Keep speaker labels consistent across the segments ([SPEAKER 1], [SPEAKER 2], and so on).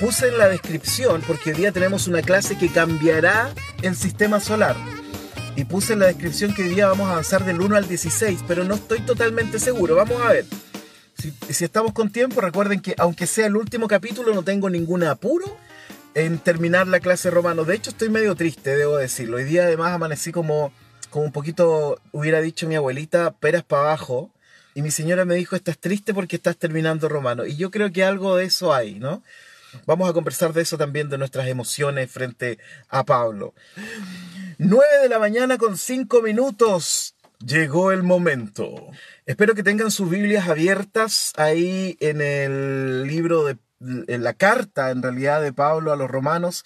[SPEAKER 1] Puse en la descripción, porque hoy día tenemos una clase que cambiará el sistema solar. Y puse en la descripción que hoy día vamos a avanzar del 1 al 16, pero no estoy totalmente seguro. Vamos a ver. Si, estamos con tiempo, recuerden que aunque sea el último capítulo, no tengo ningún apuro en terminar la clase romano. De hecho, estoy medio triste, debo decirlo. Hoy día además amanecí como, como un poquito, hubiera dicho mi abuelita, peras para abajo y mi señora me dijo, estás triste porque estás terminando romano. Y yo creo que algo de eso hay, ¿no? Vamos a conversar de eso también, de nuestras emociones frente a Pablo. 9 de la mañana con 5 minutos. Llegó el momento. Espero que tengan sus Biblias abiertas ahí en el libro de en la carta en realidad de Pablo a los romanos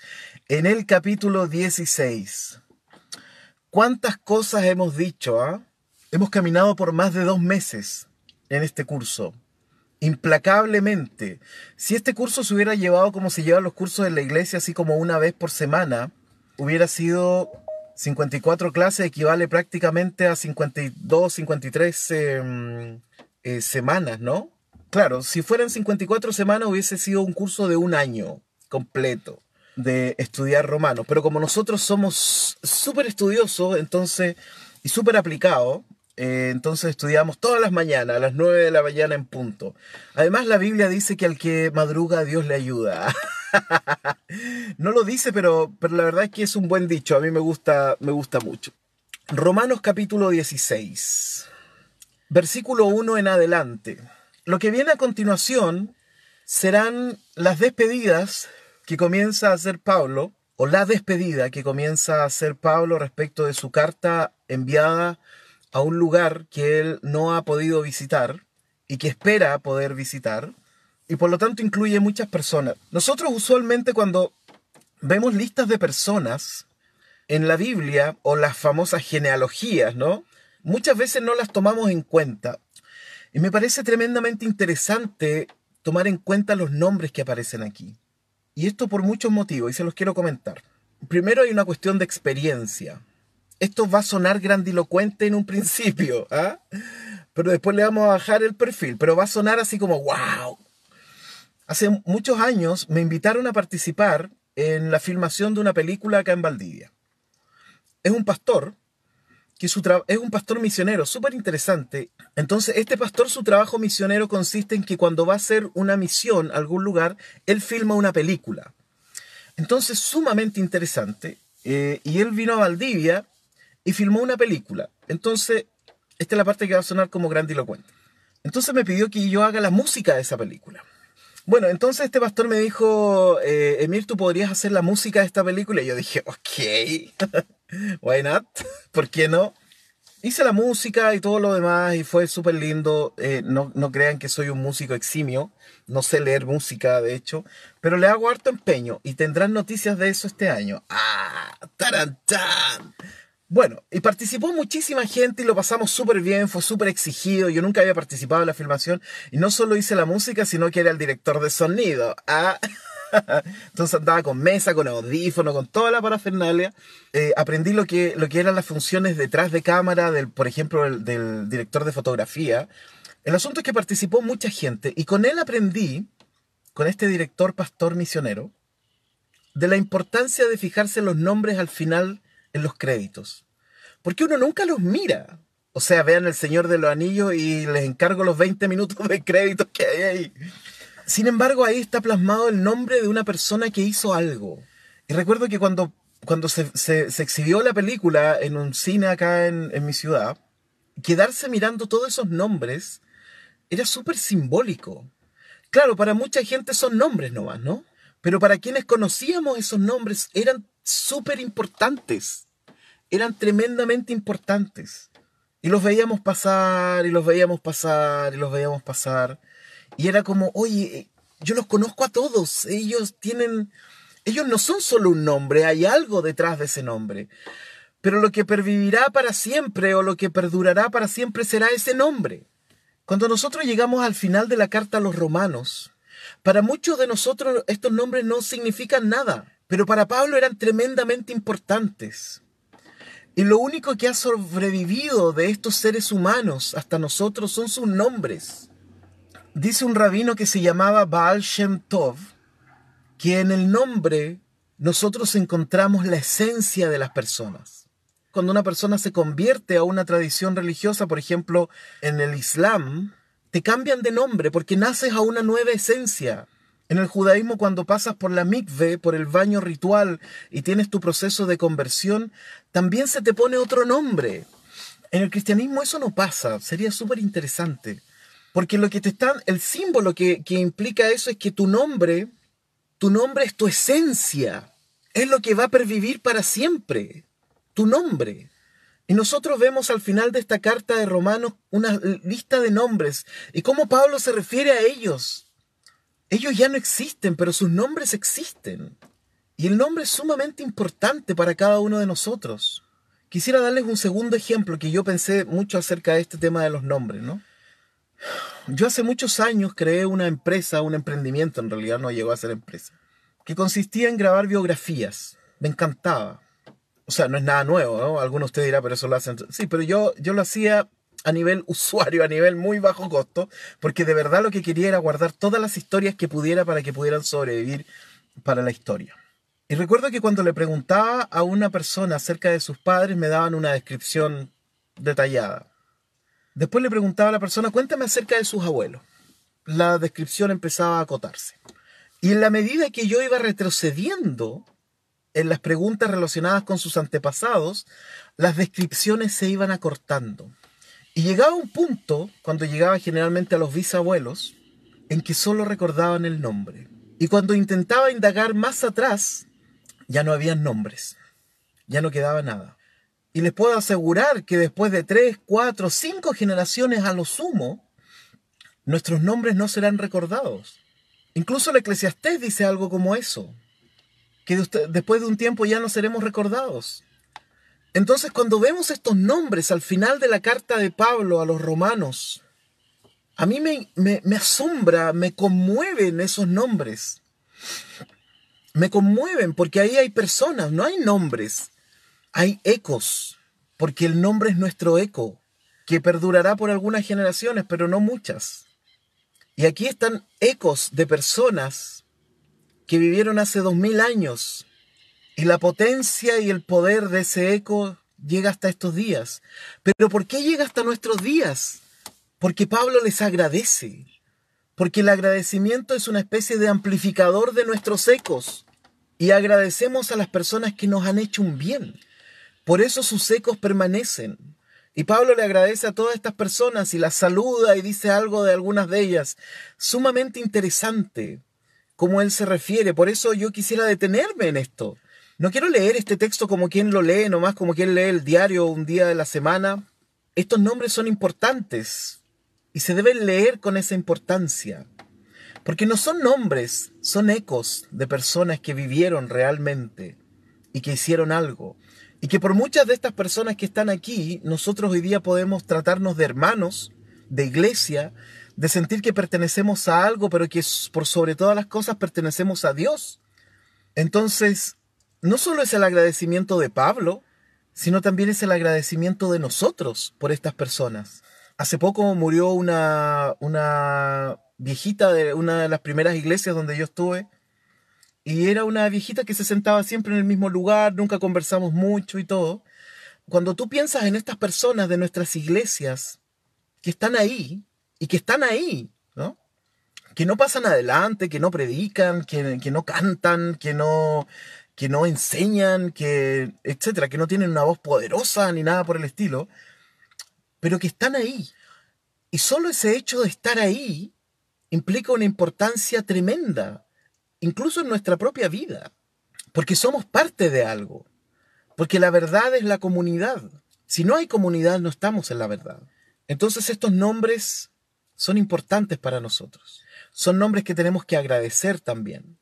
[SPEAKER 1] en el capítulo 16. ¿Cuántas cosas hemos dicho? ah? Hemos caminado por más de dos meses en este curso, implacablemente. Si este curso se hubiera llevado como se llevan los cursos en la iglesia, así como una vez por semana, hubiera sido 54 clases, equivale prácticamente a 52, 53 eh, eh, semanas, ¿no? Claro, si fueran 54 semanas hubiese sido un curso de un año completo de estudiar romano. Pero como nosotros somos súper estudiosos, entonces, y súper aplicados, eh, entonces estudiamos todas las mañanas, a las 9 de la mañana en punto. Además, la Biblia dice que al que madruga, Dios le ayuda. no lo dice, pero, pero la verdad es que es un buen dicho. A mí me gusta, me gusta mucho. Romanos capítulo 16, versículo 1 en adelante. Lo que viene a continuación serán las despedidas que comienza a hacer Pablo, o la despedida que comienza a hacer Pablo respecto de su carta enviada a un lugar que él no ha podido visitar y que espera poder visitar, y por lo tanto incluye muchas personas. Nosotros usualmente cuando vemos listas de personas en la Biblia o las famosas genealogías, ¿no? Muchas veces no las tomamos en cuenta. Y me parece tremendamente interesante tomar en cuenta los nombres que aparecen aquí. Y esto por muchos motivos, y se los quiero comentar. Primero hay una cuestión de experiencia esto va a sonar grandilocuente en un principio, ¿ah? pero después le vamos a bajar el perfil, pero va a sonar así como, wow. Hace muchos años me invitaron a participar en la filmación de una película acá en Valdivia. Es un pastor, que su es un pastor misionero, súper interesante. Entonces, este pastor, su trabajo misionero consiste en que cuando va a hacer una misión a algún lugar, él filma una película. Entonces, sumamente interesante. Eh, y él vino a Valdivia y filmó una película. Entonces, esta es la parte que va a sonar como grandilocuente. Entonces me pidió que yo haga la música de esa película. Bueno, entonces este pastor me dijo, eh, Emir, ¿tú podrías hacer la música de esta película? Y yo dije, ok, why not? ¿Por qué no? Hice la música y todo lo demás y fue súper lindo. Eh, no, no crean que soy un músico eximio, no sé leer música, de hecho, pero le hago harto empeño y tendrán noticias de eso este año. ¡Ah! ¡Tarantán! Bueno, y participó muchísima gente y lo pasamos súper bien, fue súper exigido. Yo nunca había participado en la filmación y no solo hice la música, sino que era el director de sonido. Ah. Entonces andaba con mesa, con audífono, con toda la parafernalia. Eh, aprendí lo que, lo que eran las funciones detrás de cámara, del, por ejemplo, el, del director de fotografía. El asunto es que participó mucha gente y con él aprendí, con este director pastor misionero, de la importancia de fijarse los nombres al final en los créditos. Porque uno nunca los mira. O sea, vean El Señor de los Anillos y les encargo los 20 minutos de créditos que hay ahí. Sin embargo, ahí está plasmado el nombre de una persona que hizo algo. Y recuerdo que cuando, cuando se, exhibió la película en un cine acá en, en mi ciudad, quedarse mirando todos esos nombres era súper simbólico. Claro, para mucha gente son nombres nomás, ¿no? Pero para quienes conocíamos esos nombres eran súper importantes. Eran tremendamente importantes. Y los veíamos pasar, y los veíamos pasar, y los veíamos pasar. Y era como, oye, yo los conozco a todos. Ellos tienen, Ellos no son solo un nombre, hay algo detrás de ese nombre. Pero lo que pervivirá para siempre o lo que perdurará para siempre será ese nombre. Cuando nosotros llegamos al final de la carta a los romanos, para muchos de nosotros estos nombres no significan nada, pero para Pablo eran tremendamente importantes. Y lo único que ha sobrevivido de estos seres humanos hasta nosotros son sus nombres. Dice un rabino que se llamaba Baal Shem Tov, que en el nombre nosotros encontramos la esencia de las personas. Cuando una persona se convierte a una tradición religiosa, por ejemplo, en el Islam, te cambian de nombre porque naces a una nueva esencia. En el judaísmo, cuando pasas por la mikve, por el baño ritual y tienes tu proceso de conversión, también se te pone otro nombre. En el cristianismo eso no pasa, sería súper interesante. Porque lo que te están, el símbolo que, que implica eso es que tu nombre, tu nombre es tu esencia, es lo que va a pervivir para siempre, tu nombre. Y nosotros vemos al final de esta carta de Romanos una lista de nombres y cómo Pablo se refiere a ellos. Ellos ya no existen, pero sus nombres existen. Y el nombre es sumamente importante para cada uno de nosotros. Quisiera darles un segundo ejemplo que yo pensé mucho acerca de este tema de los nombres, ¿no? Yo hace muchos años creé una empresa, un emprendimiento, en realidad no llegó a ser empresa, que consistía en grabar biografías. Me encantaba. O sea, no es nada nuevo, ¿no? Algunos de ustedes dirán, pero eso lo hacen. Sí, pero yo, yo lo hacía a nivel usuario, a nivel muy bajo costo, porque de verdad lo que quería era guardar todas las historias que pudiera para que pudieran sobrevivir para la historia. Y recuerdo que cuando le preguntaba a una persona acerca de sus padres, me daban una descripción detallada. Después le preguntaba a la persona, cuéntame acerca de sus abuelos. La descripción empezaba a acotarse. Y en la medida que yo iba retrocediendo en las preguntas relacionadas con sus antepasados, las descripciones se iban acortando. Y llegaba un punto, cuando llegaba generalmente a los bisabuelos, en que solo recordaban el nombre. Y cuando intentaba indagar más atrás, ya no habían nombres, ya no quedaba nada. Y les puedo asegurar que después de tres, cuatro, cinco generaciones a lo sumo, nuestros nombres no serán recordados. Incluso el eclesiastés dice algo como eso, que después de un tiempo ya no seremos recordados. Entonces cuando vemos estos nombres al final de la carta de Pablo a los romanos, a mí me, me, asombra, me conmueven esos nombres. Me conmueven porque ahí hay personas, no hay nombres hay ecos, porque el nombre es nuestro eco, que perdurará por algunas generaciones, pero no muchas. Y aquí están ecos de personas que vivieron hace dos mil años, y la potencia y el poder de ese eco llega hasta estos días. Pero ¿por qué llega hasta nuestros días? Porque Pablo les agradece, porque el agradecimiento es una especie de amplificador de nuestros ecos, y agradecemos a las personas que nos han hecho un bien. Por eso sus ecos permanecen. Y Pablo le agradece a todas estas personas y las saluda y dice algo de algunas de ellas. Sumamente interesante cómo él se refiere. Por eso yo quisiera detenerme en esto. No quiero leer este texto como quien lo lee, nomás como quien lee el diario un día de la semana. Estos nombres son importantes y se deben leer con esa importancia. Porque no son nombres, son ecos de personas que vivieron realmente y que hicieron algo. Y que por muchas de estas personas que están aquí, nosotros hoy día podemos tratarnos de hermanos, de iglesia, de sentir que pertenecemos a algo, pero que por sobre todas las cosas pertenecemos a Dios. Entonces, no solo es el agradecimiento de Pablo, sino también es el agradecimiento de nosotros por estas personas. Hace poco murió una, una viejita de una de las primeras iglesias donde yo estuve, y era una viejita que se sentaba siempre en el mismo lugar, nunca conversamos mucho y todo. Cuando tú piensas en estas personas de nuestras iglesias que están ahí y que están ahí, ¿no? Que no pasan adelante, que no predican, que, que no cantan, que no, que no enseñan, que, etcétera, que no tienen una voz poderosa ni nada por el estilo, pero que están ahí. Y solo ese hecho de estar ahí implica una importancia tremenda incluso en nuestra propia vida, porque somos parte de algo, porque la verdad es la comunidad. Si no hay comunidad, no estamos en la verdad. Entonces estos nombres son importantes para nosotros. Son nombres que tenemos que agradecer también.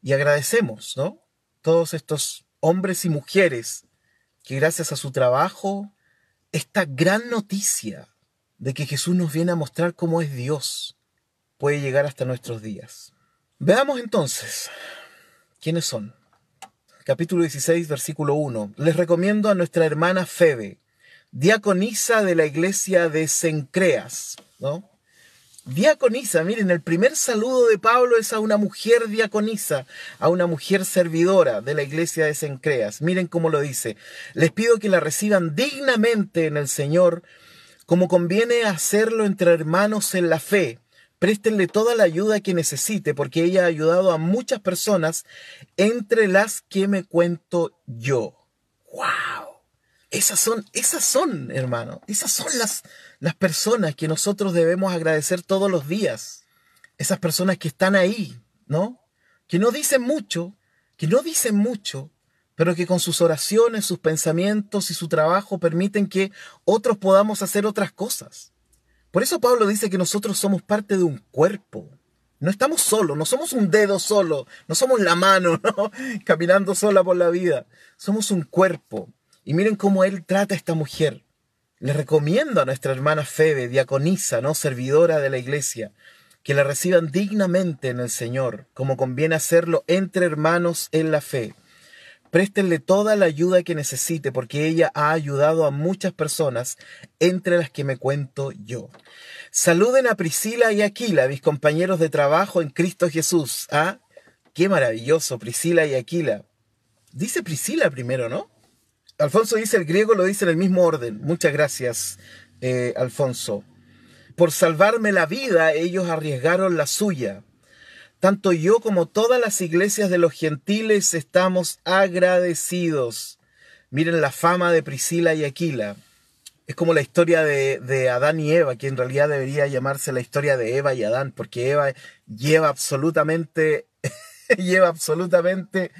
[SPEAKER 1] Y agradecemos, ¿no? Todos estos hombres y mujeres que gracias a su trabajo, esta gran noticia de que Jesús nos viene a mostrar cómo es Dios puede llegar hasta nuestros días. Veamos entonces quiénes son. Capítulo 16, versículo 1. Les recomiendo a nuestra hermana Febe, diaconisa de la iglesia de Sencreas, ¿no? Diaconisa, miren, el primer saludo de Pablo es a una mujer diaconisa, a una mujer servidora de la iglesia de Sencreas. Miren cómo lo dice. Les pido que la reciban dignamente en el Señor, como conviene hacerlo entre hermanos en la fe. Préstenle toda la ayuda que necesite, porque ella ha ayudado a muchas personas, entre las que me cuento yo. ¡Wow! Esas son, esas son, hermano, esas son las, las personas que nosotros debemos agradecer todos los días. Esas personas que están ahí, ¿no? Que no dicen mucho, que no dicen mucho, pero que con sus oraciones, sus pensamientos y su trabajo permiten que otros podamos hacer otras cosas. Por eso Pablo dice que nosotros somos parte de un cuerpo. No estamos solos, no somos un dedo solo, no somos la mano, ¿no? Caminando sola por la vida. Somos un cuerpo. Y miren cómo él trata a esta mujer. Le recomiendo a nuestra hermana Febe, diaconisa, ¿no? servidora de la iglesia, que la reciban dignamente en el Señor, como conviene hacerlo entre hermanos en la fe. Préstenle toda la ayuda que necesite, porque ella ha ayudado a muchas personas, entre las que me cuento yo. Saluden a Priscila y Aquila, mis compañeros de trabajo en Cristo Jesús. ¿Ah? Qué maravilloso, Priscila y Aquila. Dice Priscila primero, ¿no? Alfonso dice el griego, lo dice en el mismo orden. Muchas gracias, eh, Alfonso. Por salvarme la vida, ellos arriesgaron la suya. Tanto yo como todas las iglesias de los gentiles estamos agradecidos. Miren la fama de Priscila y Aquila. Es como la historia de, de, Adán y Eva, que en realidad debería llamarse la historia de Eva y Adán, porque Eva lleva absolutamente, lleva absolutamente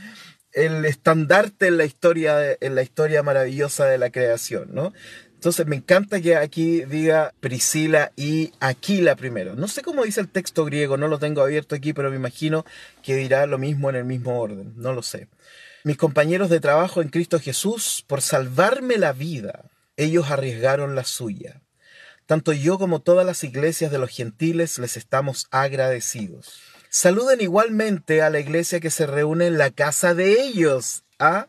[SPEAKER 1] el estandarte en la historia, en la historia maravillosa de la creación, ¿no? Entonces me encanta que aquí diga Priscila y Aquila primero. No sé cómo dice el texto griego, no lo tengo abierto aquí, pero me imagino que dirá lo mismo en el mismo orden, no lo sé. Mis compañeros de trabajo en Cristo Jesús, por salvarme la vida, ellos arriesgaron la suya. Tanto yo como todas las iglesias de los gentiles les estamos agradecidos. Saluden igualmente a la iglesia que se reúne en la casa de ellos. ¿ah?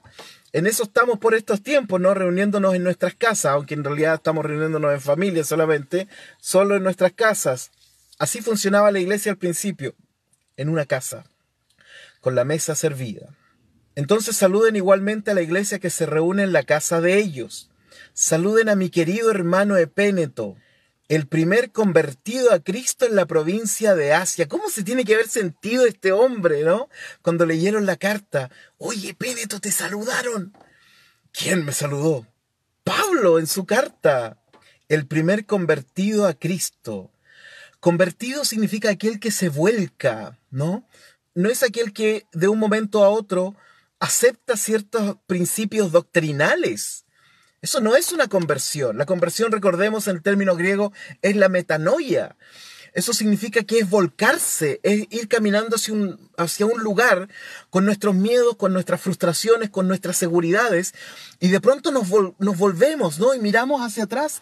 [SPEAKER 1] En eso estamos por estos tiempos, ¿no? Reuniéndonos en nuestras casas, aunque en realidad estamos reuniéndonos en familia solamente, solo en nuestras casas. Así funcionaba la iglesia al principio, en una casa, con la mesa servida. Entonces saluden igualmente a la iglesia que se reúne en la casa de ellos. Saluden a mi querido hermano Epéneto, el primer convertido a Cristo en la provincia de Asia. ¿Cómo se tiene que haber sentido este hombre, no? Cuando leyeron la carta. Oye, Péneto, te saludaron. ¿Quién me saludó? Pablo en su carta. El primer convertido a Cristo. Convertido significa aquel que se vuelca, ¿no? No es aquel que de un momento a otro acepta ciertos principios doctrinales eso no es una conversión. La conversión, recordemos en el término griego, es la metanoia. Eso significa que es volcarse, es ir caminando hacia un, lugar con nuestros miedos, con nuestras frustraciones, con nuestras seguridades, y de pronto nos, nos volvemos, ¿no? Y miramos hacia atrás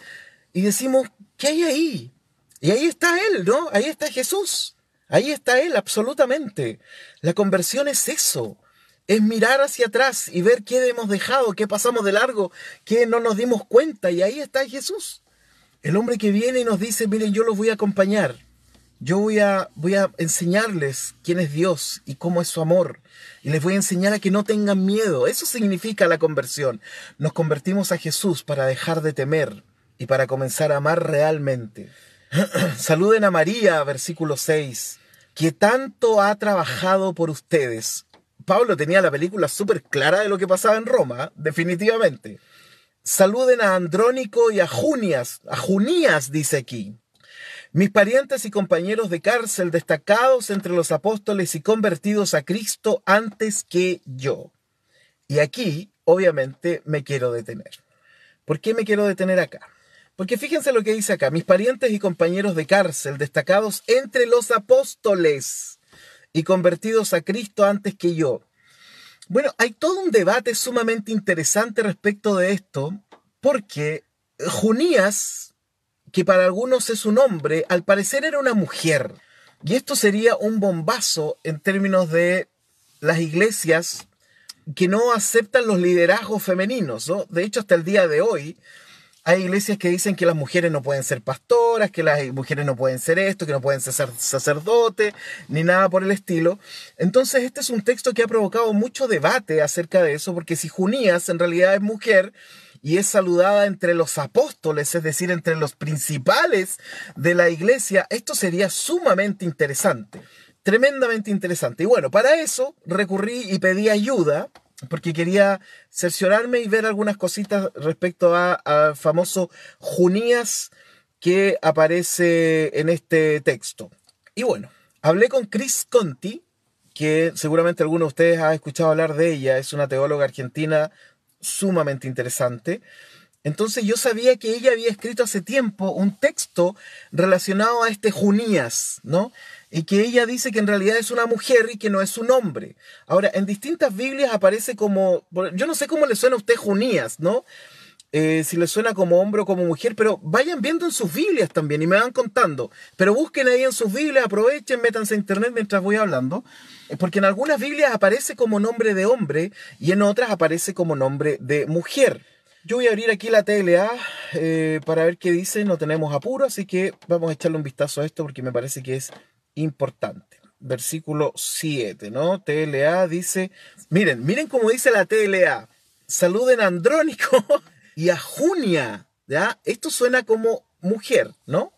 [SPEAKER 1] y decimos, ¿qué hay ahí? Y ahí está Él, ¿no? Ahí está Jesús. Ahí está Él, absolutamente. La conversión es eso es mirar hacia atrás y ver qué hemos dejado, qué pasamos de largo, qué no nos dimos cuenta. Y ahí está Jesús. El hombre que viene y nos dice, miren, yo los voy a acompañar. Yo voy a, voy a enseñarles quién es Dios y cómo es su amor. Y les voy a enseñar a que no tengan miedo. Eso significa la conversión. Nos convertimos a Jesús para dejar de temer y para comenzar a amar realmente. Saluden a María, versículo 6, que tanto ha trabajado por ustedes Pablo tenía la película súper clara de lo que pasaba en Roma, definitivamente. Saluden a Andrónico y a Junias, a Junías dice aquí. Mis parientes y compañeros de cárcel destacados entre los apóstoles y convertidos a Cristo antes que yo. Y aquí, obviamente, me quiero detener. ¿Por qué me quiero detener acá? Porque fíjense lo que dice acá, mis parientes y compañeros de cárcel destacados entre los apóstoles. Y convertidos a Cristo antes que yo. Bueno, hay todo un debate sumamente interesante respecto de esto, porque Junías, que para algunos es un hombre, al parecer era una mujer. Y esto sería un bombazo en términos de las iglesias que no aceptan los liderazgos femeninos. ¿no? De hecho, hasta el día de hoy, hay iglesias que dicen que las mujeres no pueden ser pastoras, que las mujeres no pueden ser esto, que no pueden ser sacerdotes, ni nada por el estilo. Entonces, este es un texto que ha provocado mucho debate acerca de eso, porque si Junías en realidad es mujer y es saludada entre los apóstoles, es decir, entre los principales de la iglesia, esto sería sumamente interesante, tremendamente interesante. Y bueno, para eso recurrí y pedí ayuda porque quería cerciorarme y ver algunas cositas respecto al famoso Junías que aparece en este texto. Y bueno, hablé con Chris Conti, que seguramente alguno de ustedes ha escuchado hablar de ella, es una teóloga argentina sumamente interesante. Entonces yo sabía que ella había escrito hace tiempo un texto relacionado a este Junías, ¿no? y que ella dice que en realidad es una mujer y que no es un hombre. Ahora, en distintas Biblias aparece como, yo no sé cómo le suena a usted Junías, ¿no? Eh, si le suena como hombre o como mujer, pero vayan viendo en sus Biblias también y me van contando. Pero busquen ahí en sus Biblias, aprovechen, métanse a internet mientras voy hablando, eh, porque en algunas Biblias aparece como nombre de hombre y en otras aparece como nombre de mujer. Yo voy a abrir aquí la TLA eh, para ver qué dice, no tenemos apuro, así que vamos a echarle un vistazo a esto porque me parece que es importante. Versículo 7, ¿no? TLA dice, miren, miren cómo dice la TLA. Saluden a Andrónico y a Junia, ¿ya? Esto suena como mujer, ¿no?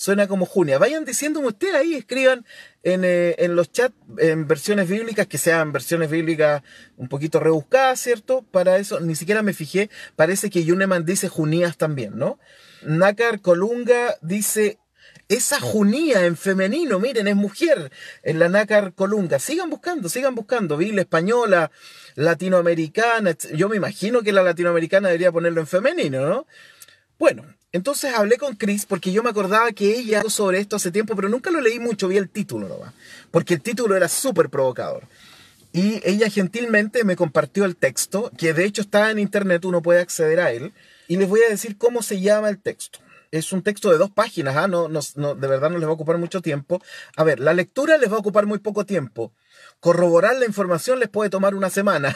[SPEAKER 1] Suena como Junia. Vayan diciéndome ustedes ahí, escriban en, eh, en, los chats en versiones bíblicas, que sean versiones bíblicas un poquito rebuscadas, ¿cierto? Para eso, ni siquiera me fijé, parece que Yuneman dice Junías también, ¿no? Nácar Colunga dice esa junía en femenino, miren, es mujer en la nácar colunga. Sigan buscando, sigan buscando. Biblia española, latinoamericana. Yo me imagino que la latinoamericana debería ponerlo en femenino, ¿no? Bueno, entonces hablé con Chris porque yo me acordaba que ella habló sobre esto hace tiempo, pero nunca lo leí mucho, vi el título nomás. Porque el título era súper provocador. Y ella gentilmente me compartió el texto, que de hecho está en internet, uno puede acceder a él. Y les voy a decir cómo se llama el texto es un texto de dos páginas, ¿ah? no, no, de verdad no les va a ocupar mucho tiempo. A ver, la lectura les va a ocupar muy poco tiempo. Corroborar la información les puede tomar una semana,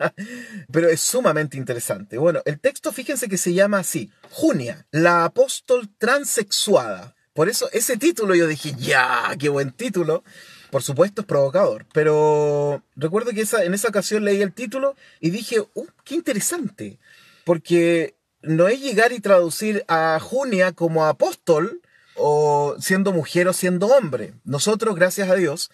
[SPEAKER 1] pero es sumamente interesante. Bueno, el texto fíjense que se llama así, Junia, la apóstol transexuada. Por eso ese título yo dije, ya, qué buen título. Por supuesto es provocador, pero recuerdo que en esa ocasión leí el título y dije, uh, qué interesante, porque no es llegar y traducir a Junia como apóstol o siendo mujer o siendo hombre. Nosotros, gracias a Dios,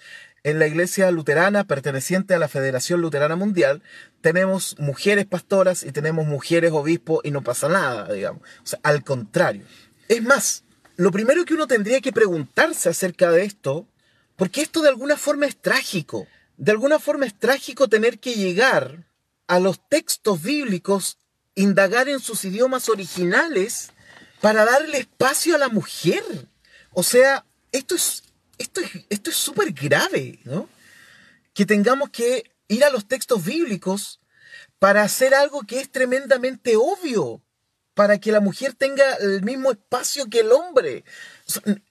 [SPEAKER 1] en la iglesia luterana perteneciente a la Federación Luterana Mundial, tenemos mujeres pastoras y tenemos mujeres obispos y no pasa nada, digamos. O sea, al contrario. Es más, lo primero que uno tendría que preguntarse acerca de esto, porque esto de alguna forma es trágico. De alguna forma es trágico tener que llegar a los textos bíblicos indagar en sus idiomas originales para darle espacio a la mujer. O sea, esto es esto es esto es súper grave, ¿no? Que tengamos que ir a los textos bíblicos para hacer algo que es tremendamente obvio, para que la mujer tenga el mismo espacio que el hombre.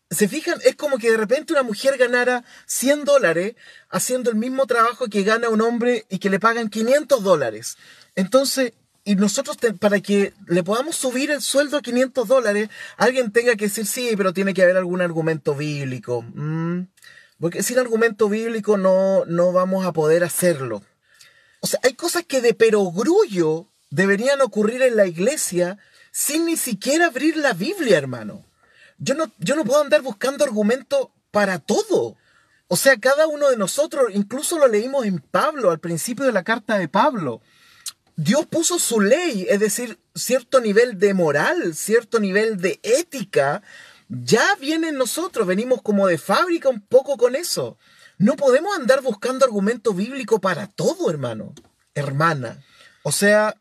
[SPEAKER 1] ¿Se fijan? Es como que de repente una mujer ganara 100 dólares haciendo el mismo trabajo que gana un hombre y que le pagan 500 dólares. Entonces, y nosotros para que le podamos subir el sueldo a 500 dólares, alguien tenga que decir sí, pero tiene que haber algún argumento bíblico. Mm, porque sin argumento bíblico no, no vamos a poder hacerlo. O sea, hay cosas que de perogrullo deberían ocurrir en la iglesia sin ni siquiera abrir la Biblia, hermano. Yo no, yo no puedo andar buscando argumento para todo. O sea, cada uno de nosotros, incluso lo leímos en Pablo, al principio de la carta de Pablo. Dios puso su ley, es decir, cierto nivel de moral, cierto nivel de ética, ya viene en nosotros, venimos como de fábrica un poco con eso. No podemos andar buscando argumento bíblico para todo, hermano, hermana. O sea,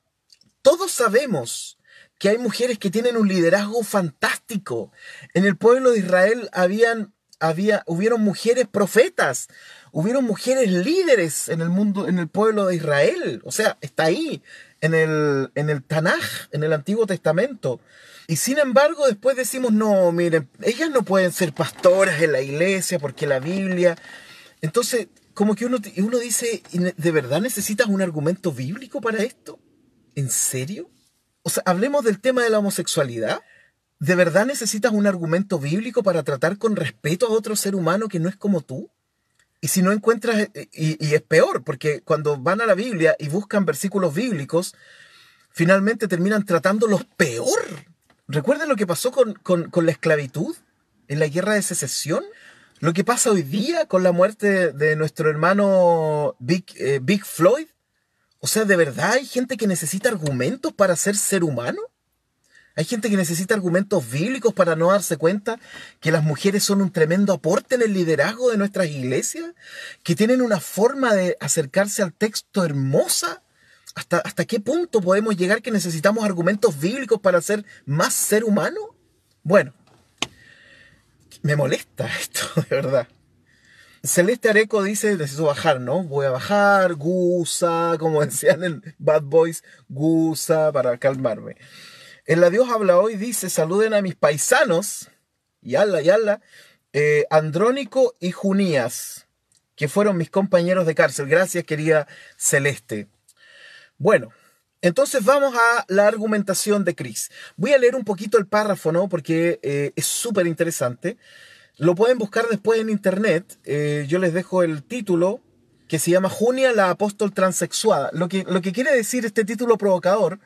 [SPEAKER 1] todos sabemos que hay mujeres que tienen un liderazgo fantástico. En el pueblo de Israel habían había, hubieron mujeres profetas, hubieron mujeres líderes en el mundo, en el pueblo de Israel. O sea, está ahí, en el, en el Tanaj, en el Antiguo Testamento. Y sin embargo, después decimos, no, miren, ellas no pueden ser pastoras en la iglesia porque la Biblia. Entonces, como que uno, uno dice, ¿de verdad necesitas un argumento bíblico para esto? ¿En serio? O sea, hablemos del tema de la homosexualidad. ¿De verdad necesitas un argumento bíblico para tratar con respeto a otro ser humano que no es como tú? Y si no encuentras, eh, y, es peor, porque cuando van a la Biblia y buscan versículos bíblicos, finalmente terminan tratándolos peor. ¿Recuerden lo que pasó con, la esclavitud en la guerra de secesión? Lo que pasa hoy día con la muerte de nuestro hermano Big, eh, Big Floyd. O sea, ¿de verdad hay gente que necesita argumentos para ser ser humano? Hay gente que necesita argumentos bíblicos para no darse cuenta que las mujeres son un tremendo aporte en el liderazgo de nuestras iglesias, que tienen una forma de acercarse al texto hermosa. ¿Hasta, hasta qué punto podemos llegar que necesitamos argumentos bíblicos para ser más ser humano? Bueno, me molesta esto, de verdad. Celeste Areco dice, necesito bajar, ¿no? Voy a bajar, gusa, como decían en Bad Boys, gusa, para calmarme. En la Dios habla hoy dice, saluden a mis paisanos, y ala, y ala, eh, Andrónico y Junías, que fueron mis compañeros de cárcel. Gracias, querida Celeste. Bueno, entonces vamos a la argumentación de Cris. Voy a leer un poquito el párrafo, ¿no? Porque eh, es súper interesante. Lo pueden buscar después en internet. Eh, yo les dejo el título que se llama Junia la apóstol transexuada. Lo que, lo que quiere decir este título provocador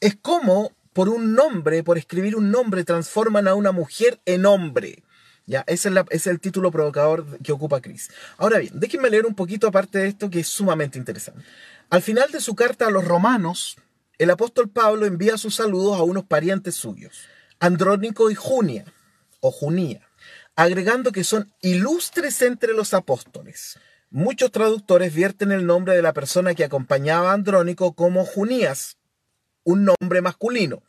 [SPEAKER 1] es cómo por un nombre, por escribir un nombre, transforman a una mujer en hombre. Ya, ese es, es el título provocador que ocupa Chris. Ahora bien, déjenme leer un poquito aparte de esto que es sumamente interesante. Al final de su carta a los romanos, el apóstol Pablo envía sus saludos a unos parientes suyos, Andrónico y Junia, o Junía, agregando que son ilustres entre los apóstoles. Muchos traductores vierten el nombre de la persona que acompañaba a Andrónico como Junías, un nombre masculino.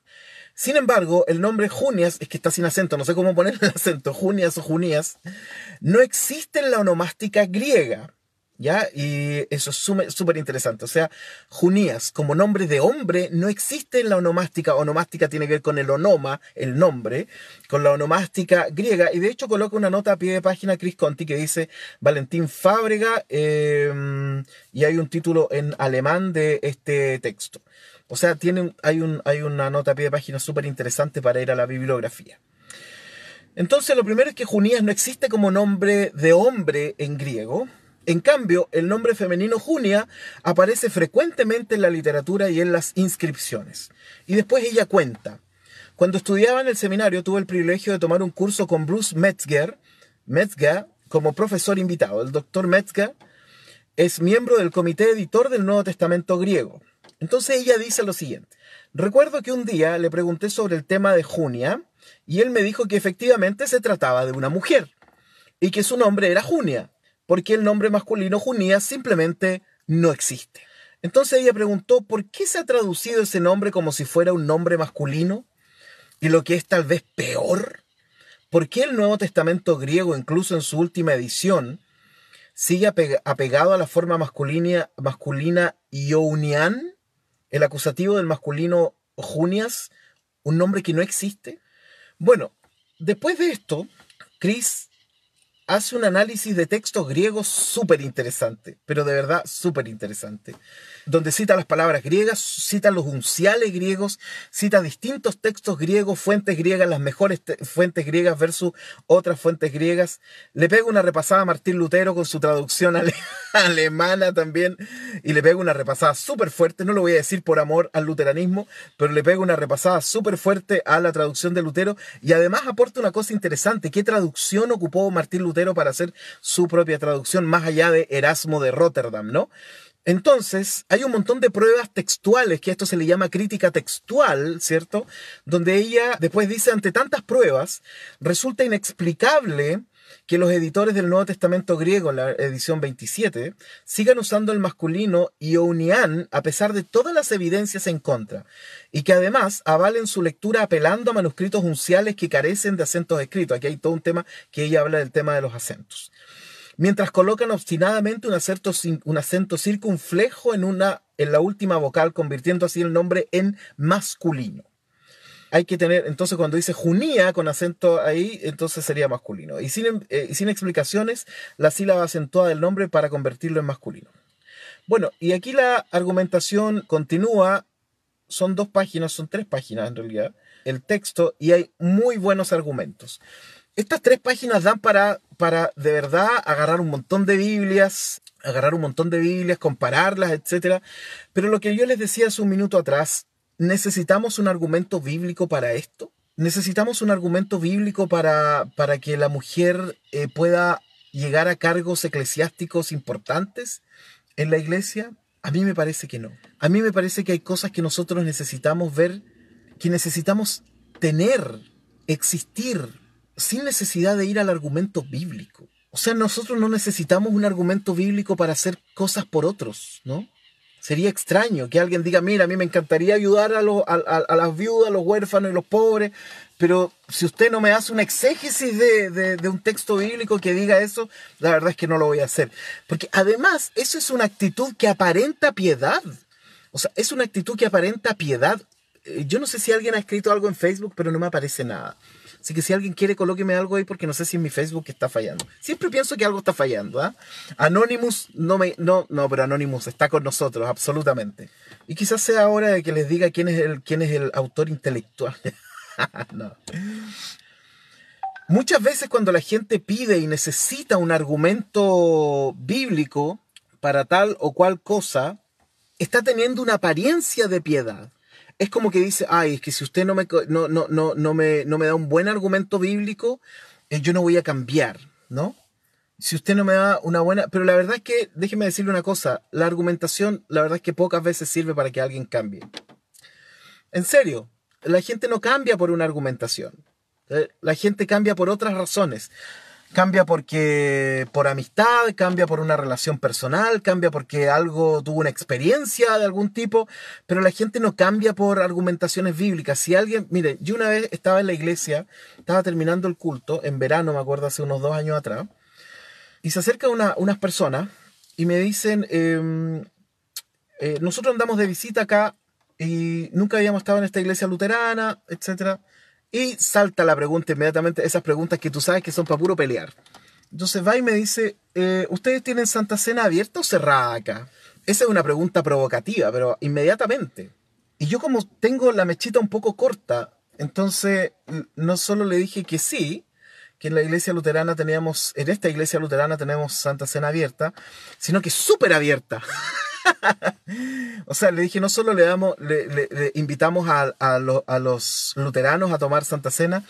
[SPEAKER 1] Sin embargo, el nombre Junias, es que está sin acento, no sé cómo poner el acento, Junias o Junías, no existe en la onomástica griega. ¿Ya? Y eso es súper interesante. O sea, Junías, como nombre de hombre, no existe en la onomástica. Onomástica tiene que ver con el onoma, el nombre, con la onomástica griega. Y de hecho coloca una nota a pie de página Chris Conti que dice Valentín Fábrega em, y hay un título en alemán de este texto. O sea, tiene, hay, un, hay una nota a pie de página súper interesante para ir a la bibliografía. Entonces, lo primero es que Junías no existe como nombre de hombre en griego. En cambio, el nombre femenino Junia aparece frecuentemente en la literatura y en las inscripciones. Y después ella cuenta. Cuando estudiaba en el seminario tuve el privilegio de tomar un curso con Bruce Metzger, Metzger como profesor invitado. El doctor Metzger es miembro del comité editor del Nuevo Testamento griego. Entonces ella dice lo siguiente. Recuerdo que un día le pregunté sobre el tema de Junia y él me dijo que efectivamente se trataba de una mujer y que su nombre era Junia, porque el nombre masculino Junia simplemente no existe. Entonces ella preguntó por qué se ha traducido ese nombre como si fuera un nombre masculino y lo que es tal vez peor, ¿por qué el Nuevo Testamento griego, incluso en su última edición, sigue apegado a la forma masculina, masculina Ionian el acusativo del masculino Junias, un nombre que no existe. Bueno, después de esto, Chris hace un análisis de textos griegos súper interesante, pero de verdad súper interesante donde cita las palabras griegas, cita los unciales griegos, cita distintos textos griegos, fuentes griegas, las mejores fuentes griegas versus otras fuentes griegas. Le pego una repasada a Martín Lutero con su traducción alemana también, y le pego una repasada súper fuerte, no lo voy a decir por amor al luteranismo, pero le pego una repasada súper fuerte a la traducción de Lutero, y además aporta una cosa interesante, ¿qué traducción ocupó Martín Lutero para hacer su propia traducción más allá de Erasmo de Rotterdam, ¿no? Entonces, hay un montón de pruebas textuales, que esto se le llama crítica textual, ¿cierto? Donde ella después dice, ante tantas pruebas, resulta inexplicable que los editores del Nuevo Testamento griego, en la edición 27, sigan usando el masculino ionian a pesar de todas las evidencias en contra, y que además avalen su lectura apelando a manuscritos unciales que carecen de acentos escritos. Aquí hay todo un tema que ella habla del tema de los acentos. Mientras colocan obstinadamente un acento, un acento circunflejo en, una, en la última vocal, convirtiendo así el nombre en masculino hay que tener, entonces cuando dice junía con acento ahí, entonces sería masculino. Y sin, eh, sin explicaciones, la sílaba acentuada del nombre para convertirlo en masculino. Bueno, y aquí la argumentación continúa, son dos páginas, son tres páginas en realidad, el texto, y hay muy buenos argumentos. Estas tres páginas dan para, para de verdad agarrar un montón de Biblias, agarrar un montón de Biblias, compararlas, etc. Pero lo que yo les decía hace un minuto atrás, ¿Necesitamos un argumento bíblico para esto? ¿Necesitamos un argumento bíblico para, para que la mujer eh, pueda llegar a cargos eclesiásticos importantes en la iglesia? A mí me parece que no. A mí me parece que hay cosas que nosotros necesitamos ver, que necesitamos tener, existir, sin necesidad de ir al argumento bíblico. O sea, nosotros no necesitamos un argumento bíblico para hacer cosas por otros, ¿no? Sería extraño que alguien diga, mira, a mí me encantaría ayudar a, las viudas, a los huérfanos y los pobres, pero si usted no me hace una exégesis de, un texto bíblico que diga eso, la verdad es que no lo voy a hacer. Porque además, eso es una actitud que aparenta piedad. O sea, es una actitud que aparenta piedad. Eh, yo no sé si alguien ha escrito algo en Facebook, pero no me aparece nada. Así que si alguien quiere, colóqueme algo ahí porque no sé si mi Facebook está fallando. Siempre pienso que algo está fallando. ¿ah? Anonymous, no me. No, no, pero Anonymous está con nosotros, absolutamente. Y quizás sea hora de que les diga quién es el, quién es el autor intelectual. no. Muchas veces cuando la gente pide y necesita un argumento bíblico para tal o cual cosa, está teniendo una apariencia de piedad es como que dice, ay, es que si usted no me, no, no, no, no me, no me da un buen argumento bíblico, eh, yo no voy a cambiar, ¿no? Si usted no me da una buena... Pero la verdad es que, déjeme decirle una cosa, la argumentación, la verdad es que pocas veces sirve para que alguien cambie. En serio, la gente no cambia por una argumentación. Eh, la gente cambia por otras razones. Cambia porque por amistad, cambia por una relación personal, cambia porque algo tuvo una experiencia de algún tipo, pero la gente no cambia por argumentaciones bíblicas. Si alguien, mire, yo una vez estaba en la iglesia, estaba terminando el culto, en verano, me acuerdo, hace unos dos años atrás, y se acerca una, unas personas y me dicen, em, eh, nosotros andamos de visita acá y nunca habíamos estado en esta iglesia luterana, etcétera y salta la pregunta inmediatamente, esas preguntas que tú sabes que son para puro pelear. Entonces va y me dice, eh, ¿ustedes tienen Santa Cena abierta o cerrada acá? Esa es una pregunta provocativa, pero inmediatamente. Y yo como tengo la mechita un poco corta, entonces no solo le dije que sí, que en la iglesia luterana teníamos, en esta iglesia luterana tenemos Santa Cena abierta, sino que súper abierta. o sea, le dije, no solo le damos, le, invitamos a, los luteranos a tomar Santa Cena,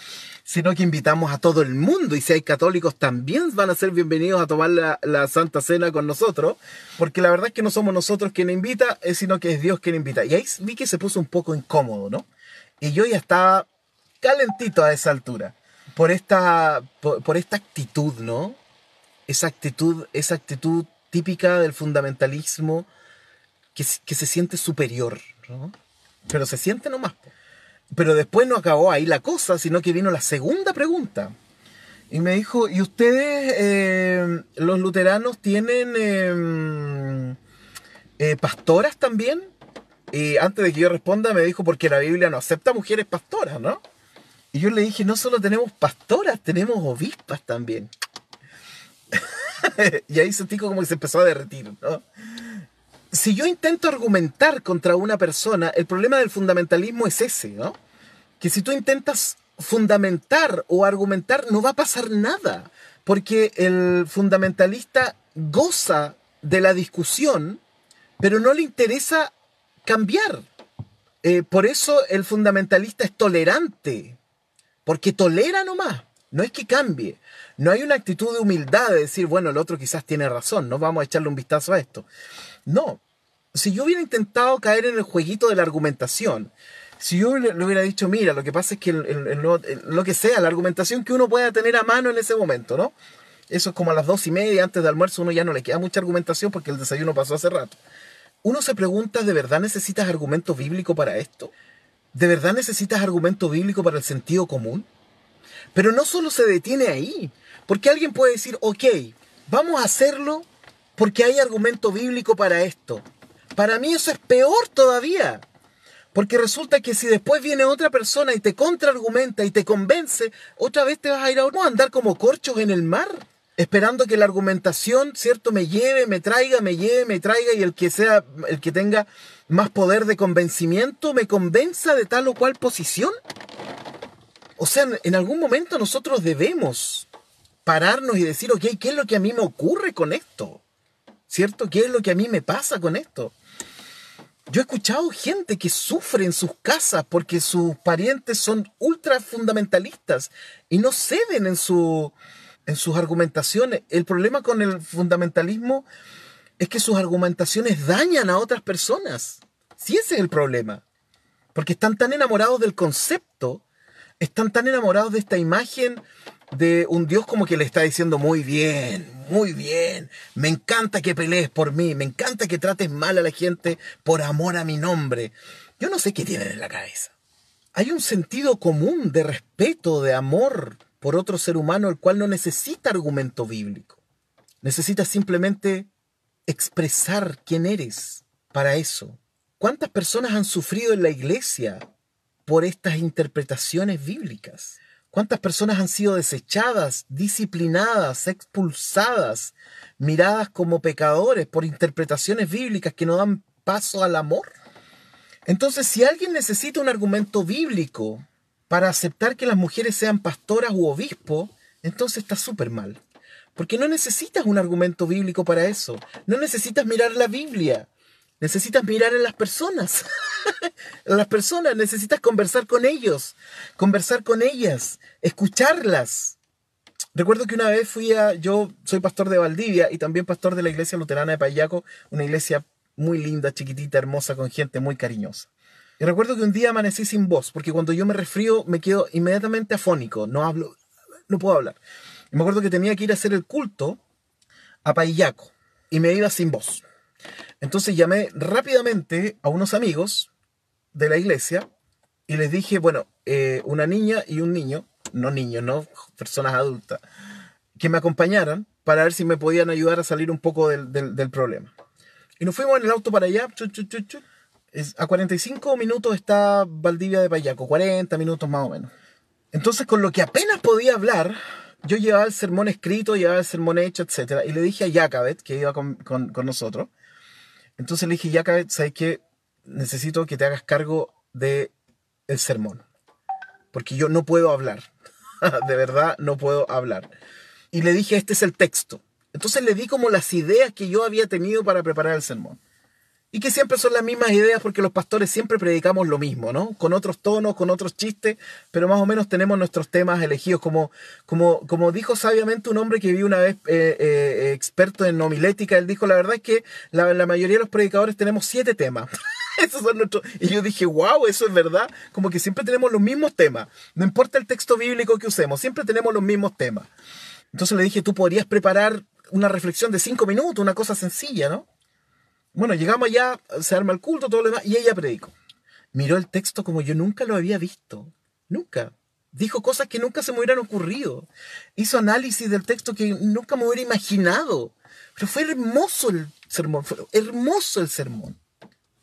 [SPEAKER 1] sino que invitamos a todo el mundo. Y si hay católicos, también van a ser bienvenidos a tomar la, Santa Cena con nosotros, porque la verdad es que no somos nosotros quien invita, sino que es Dios quien invita. Y ahí vi que se puso un poco incómodo, ¿no? Y yo ya estaba calentito a esa altura, por esta, por esta actitud, ¿no? Esa actitud, esa actitud típica del fundamentalismo que, se siente superior, ¿no? Pero se siente nomás. Pero después no acabó ahí la cosa, sino que vino la segunda pregunta. Y me dijo, ¿y ustedes, eh, los luteranos, tienen em, eh, pastoras también? Y antes de que yo responda, me dijo, porque la Biblia no acepta mujeres pastoras, ¿no? Y yo le dije, no solo tenemos pastoras, tenemos obispas también. y ahí sentí como que se empezó a derretir, ¿no? Si yo intento argumentar contra una persona, el problema del fundamentalismo es ese, ¿no? Que si tú intentas fundamentar o argumentar, no va a pasar nada, porque el fundamentalista goza de la discusión, pero no le interesa cambiar. Eh, por eso el fundamentalista es tolerante, porque tolera nomás, no es que cambie. No hay una actitud de humildad de decir, bueno, el otro quizás tiene razón, no vamos a echarle un vistazo a esto. No, si yo hubiera intentado caer en el jueguito de la argumentación Si yo le, hubiera dicho, mira, lo que pasa es que lo que sea, la argumentación que uno pueda tener a mano en ese momento, ¿no? Eso es como a las dos y media, antes de almuerzo, uno ya no le queda mucha argumentación porque el desayuno pasó hace rato. Uno se pregunta, ¿de verdad necesitas argumento bíblico para esto? ¿De verdad necesitas argumento bíblico para el sentido común? Pero no solo se detiene ahí, porque alguien puede decir, ok, vamos a hacerlo porque hay argumento bíblico para esto. Para mí eso es peor todavía. Porque resulta que si después viene otra persona y te contraargumenta y te convence, otra vez te vas a ir a andar como corchos en el mar, esperando que la argumentación, ¿cierto?, me lleve, me traiga, me lleve, me traiga y el que sea, el que tenga más poder de convencimiento me convenza de tal o cual posición. O sea, en algún momento nosotros debemos pararnos y decir, ok, ¿qué es lo que a mí me ocurre con esto? ¿Cierto? ¿Qué es lo que a mí me pasa con esto? Yo he escuchado gente que sufre en sus casas porque sus parientes son ultra fundamentalistas y no ceden en, su, en sus argumentaciones. El problema con el fundamentalismo es que sus argumentaciones dañan a otras personas. Si ese es el problema. Porque están tan enamorados del concepto, están tan enamorados de esta imagen de un Dios como que le está diciendo muy bien, muy bien, me encanta que pelees por mí, me encanta que trates mal a la gente por amor a mi nombre. Yo no sé qué tienen en la cabeza. Hay un sentido común de respeto, de amor por otro ser humano, el cual no necesita argumento bíblico. Necesita simplemente expresar quién eres para eso. ¿Cuántas personas han sufrido en la iglesia por estas interpretaciones bíblicas? ¿Cuántas personas han sido desechadas, disciplinadas, expulsadas, miradas como pecadores por interpretaciones bíblicas que no dan paso al amor? Entonces, si alguien necesita un argumento bíblico para aceptar que las mujeres sean pastoras u obispos, entonces está súper mal. Porque no necesitas un argumento bíblico para eso. No necesitas mirar la Biblia. Necesitas mirar en las personas. en las personas. Necesitas conversar con ellos. Conversar con ellas. Escucharlas. Recuerdo que una vez fui a. Yo soy pastor de Valdivia y también pastor de la iglesia luterana de Payaco. Una iglesia muy linda, chiquitita, hermosa, con gente muy cariñosa. Y recuerdo que un día amanecí sin voz, porque cuando yo me resfrío me quedo inmediatamente afónico. No hablo. No puedo hablar. Y me acuerdo que tenía que ir a hacer el culto a Payaco. Y me iba sin voz. Entonces llamé rápidamente a unos amigos de la iglesia y les dije, bueno, eh, una niña y un niño, no niños, no personas adultas, que me acompañaran para ver si me podían ayudar a salir un poco del, problema. Y nos fuimos en el auto para allá. a 45 minutos está Valdivia de Payaco, 40 minutos más o menos. Entonces, con lo que apenas podía hablar, yo llevaba el sermón escrito, llevaba el sermón hecho, etc. Y le dije a Jacabet, que iba con, con nosotros, entonces le dije, ya, ¿sabes qué? Necesito que te hagas cargo de el sermón. Porque yo no puedo hablar. de verdad, no puedo hablar. Y le dije, este es el texto. Entonces le di como las ideas que yo había tenido para preparar el sermón y que siempre son las mismas ideas porque los pastores siempre predicamos lo mismo, ¿no? Con otros tonos, con otros chistes, pero más o menos tenemos nuestros temas elegidos. Como, como, como dijo sabiamente un hombre que vi una vez eh, eh, experto en homilética, él dijo, la verdad es que la, mayoría de los predicadores tenemos siete temas. Esos son nuestros... Y yo dije, wow, eso es verdad. Como que siempre tenemos los mismos temas. No importa el texto bíblico que usemos, siempre tenemos los mismos temas. Entonces le dije, tú podrías preparar una reflexión de cinco minutos, una cosa sencilla, ¿no? Bueno, llegamos allá, se arma el culto, todo lo demás, y ella predicó. Miró el texto como yo nunca lo había visto. Nunca. Dijo cosas que nunca se me hubieran ocurrido. Hizo análisis del texto que nunca me hubiera imaginado. Pero fue hermoso el sermón, fue hermoso el sermón.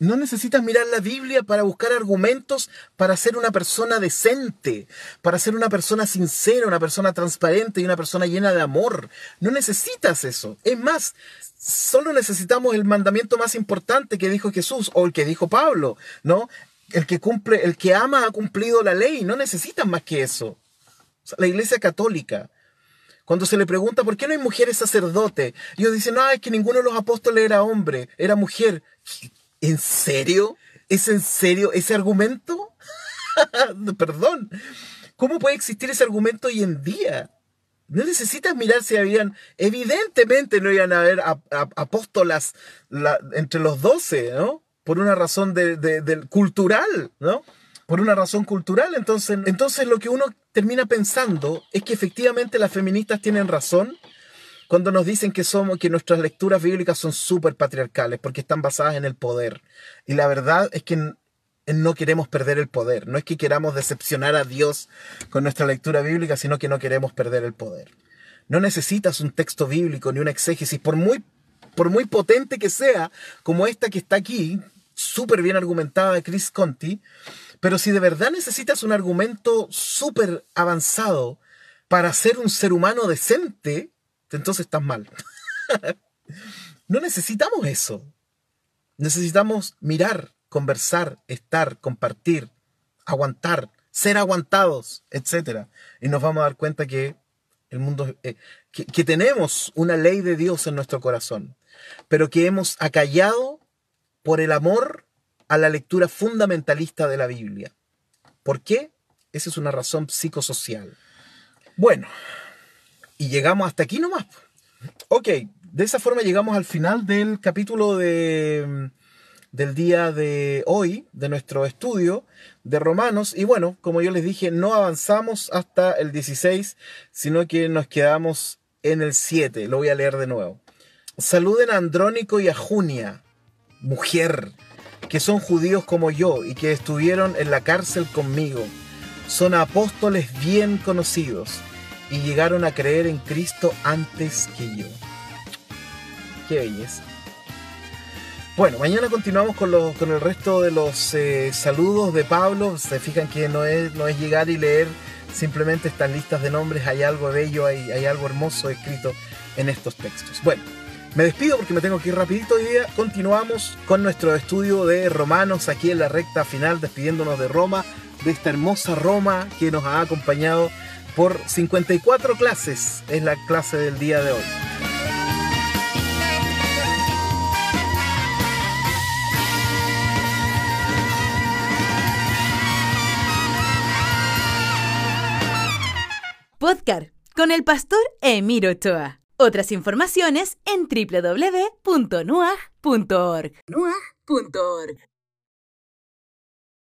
[SPEAKER 1] No necesitas mirar la Biblia para buscar argumentos para ser una persona decente, para ser una persona sincera, una persona transparente y una persona llena de amor. No necesitas eso. Es más, solo necesitamos el mandamiento más importante que dijo Jesús o el que dijo Pablo, ¿no? El que cumple, el que ama ha cumplido la ley, no necesitan más que eso. la Iglesia Católica, cuando se le pregunta por qué no hay mujeres sacerdotes, ellos dicen, no, es que ninguno de los apóstoles era hombre, era mujer. ¿En serio? ¿Es en serio ese argumento? Perdón. ¿Cómo puede existir ese argumento hoy en día? No necesitas mirar si habían, evidentemente no iban a haber apóstolas entre los doce, ¿no? Por una razón de, cultural, ¿no? por una razón cultural. Entonces, entonces lo que uno termina pensando es que efectivamente las feministas tienen razón cuando nos dicen que somos que nuestras lecturas bíblicas son súper patriarcales porque están basadas en el poder. Y la verdad es que no queremos perder el poder. No es que queramos decepcionar a Dios con nuestra lectura bíblica, sino que no queremos perder el poder. No necesitas un texto bíblico ni una exégesis, por muy, por muy potente que sea, como esta que está aquí, súper bien argumentada de Chris Conti, pero si de verdad necesitas un argumento súper avanzado para ser un ser humano decente, entonces estás mal. no necesitamos eso. Necesitamos mirar, conversar, estar, compartir, aguantar, ser aguantados, etc. Y nos vamos a dar cuenta que el mundo, eh, que tenemos una ley de Dios en nuestro corazón, pero que hemos acallado por el amor a la lectura fundamentalista de la Biblia. ¿Por qué? Esa es una razón psicosocial. Bueno, y llegamos hasta aquí nomás. Ok, de esa forma llegamos al final del capítulo de, del día de hoy, de nuestro estudio de Romanos. Y bueno, como yo les dije, no avanzamos hasta el 16, sino que nos quedamos en el 7. Lo voy a leer de nuevo. Saluden a Andrónico y a Junia, mujer, que son judíos como yo y que estuvieron en la cárcel conmigo. Son apóstoles bien conocidos y llegaron a creer en Cristo antes que yo. Qué belleza. Bueno, mañana continuamos con, con el resto de los eh, saludos de Pablo. Se fijan que no es, no es llegar y leer simplemente estas listas de nombres. Hay algo bello, hay, hay algo hermoso escrito en estos textos. Bueno, me despido porque me tengo que ir rapidito hoy día. Continuamos con nuestro estudio de Romanos aquí en la recta final, despidiéndonos de Roma, de esta hermosa Roma que nos ha acompañado por 54 clases. Es la clase del día de hoy.
[SPEAKER 2] Podcast con el pastor Emiro Ochoa. Otras informaciones en www.nuag.org.